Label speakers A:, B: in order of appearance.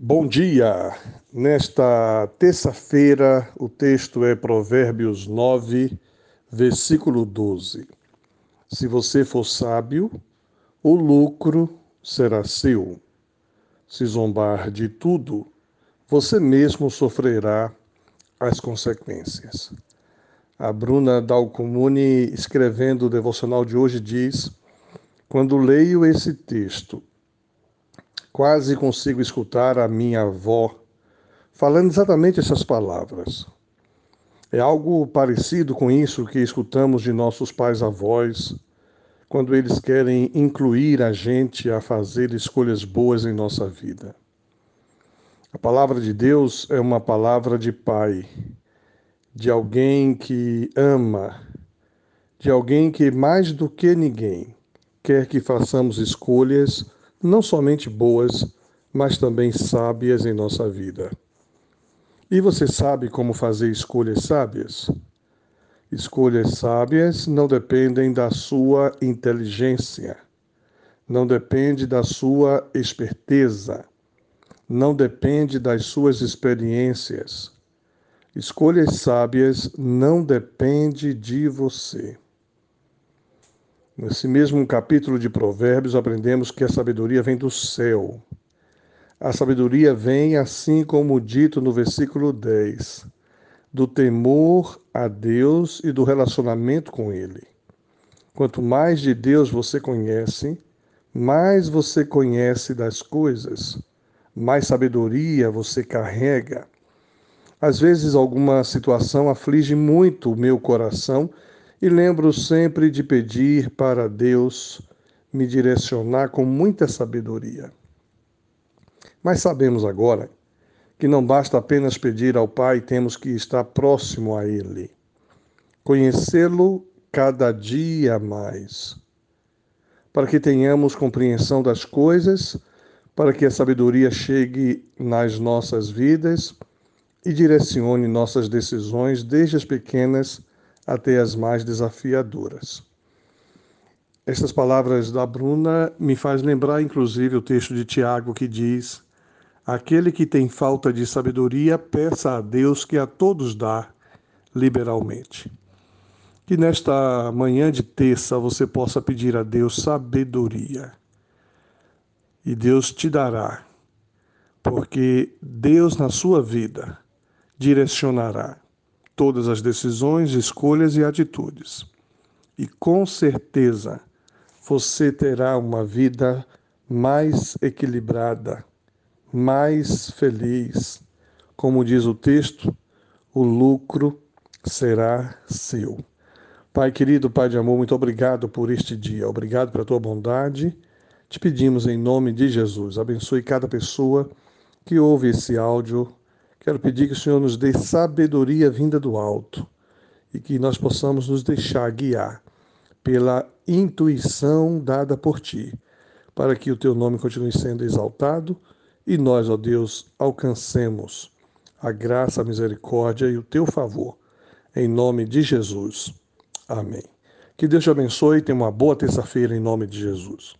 A: Bom dia! Nesta terça-feira, o texto é Provérbios 9, versículo 12. Se você for sábio, o lucro será seu. Se zombar de tudo, você mesmo sofrerá as consequências. A Bruna Dalcomune, escrevendo o devocional de hoje, diz: Quando leio esse texto, Quase consigo escutar a minha avó falando exatamente essas palavras. É algo parecido com isso que escutamos de nossos pais avós quando eles querem incluir a gente a fazer escolhas boas em nossa vida. A palavra de Deus é uma palavra de pai, de alguém que ama, de alguém que mais do que ninguém quer que façamos escolhas não somente boas, mas também sábias em nossa vida. E você sabe como fazer escolhas sábias? Escolhas sábias não dependem da sua inteligência, não depende da sua esperteza, não depende das suas experiências. Escolhas sábias não depende de você. Nesse mesmo capítulo de Provérbios, aprendemos que a sabedoria vem do céu. A sabedoria vem, assim como dito no versículo 10, do temor a Deus e do relacionamento com Ele. Quanto mais de Deus você conhece, mais você conhece das coisas, mais sabedoria você carrega. Às vezes, alguma situação aflige muito o meu coração e lembro sempre de pedir para Deus me direcionar com muita sabedoria. Mas sabemos agora que não basta apenas pedir ao Pai, temos que estar próximo a Ele, conhecê-lo cada dia mais, para que tenhamos compreensão das coisas, para que a sabedoria chegue nas nossas vidas e direcione nossas decisões, desde as pequenas até as mais desafiadoras. Estas palavras da Bruna me faz lembrar inclusive o texto de Tiago que diz: Aquele que tem falta de sabedoria, peça a Deus que a todos dá liberalmente. Que nesta manhã de terça você possa pedir a Deus sabedoria. E Deus te dará, porque Deus na sua vida direcionará todas as decisões, escolhas e atitudes. E com certeza você terá uma vida mais equilibrada, mais feliz. Como diz o texto, o lucro será seu. Pai querido, Pai de amor, muito obrigado por este dia. Obrigado pela tua bondade. Te pedimos em nome de Jesus. Abençoe cada pessoa que ouve esse áudio Quero pedir que o Senhor nos dê sabedoria vinda do alto e que nós possamos nos deixar guiar pela intuição dada por Ti, para que o Teu nome continue sendo exaltado e nós, ó Deus, alcancemos a graça, a misericórdia e o Teu favor. Em nome de Jesus. Amém. Que Deus te abençoe e tenha uma boa terça-feira em nome de Jesus.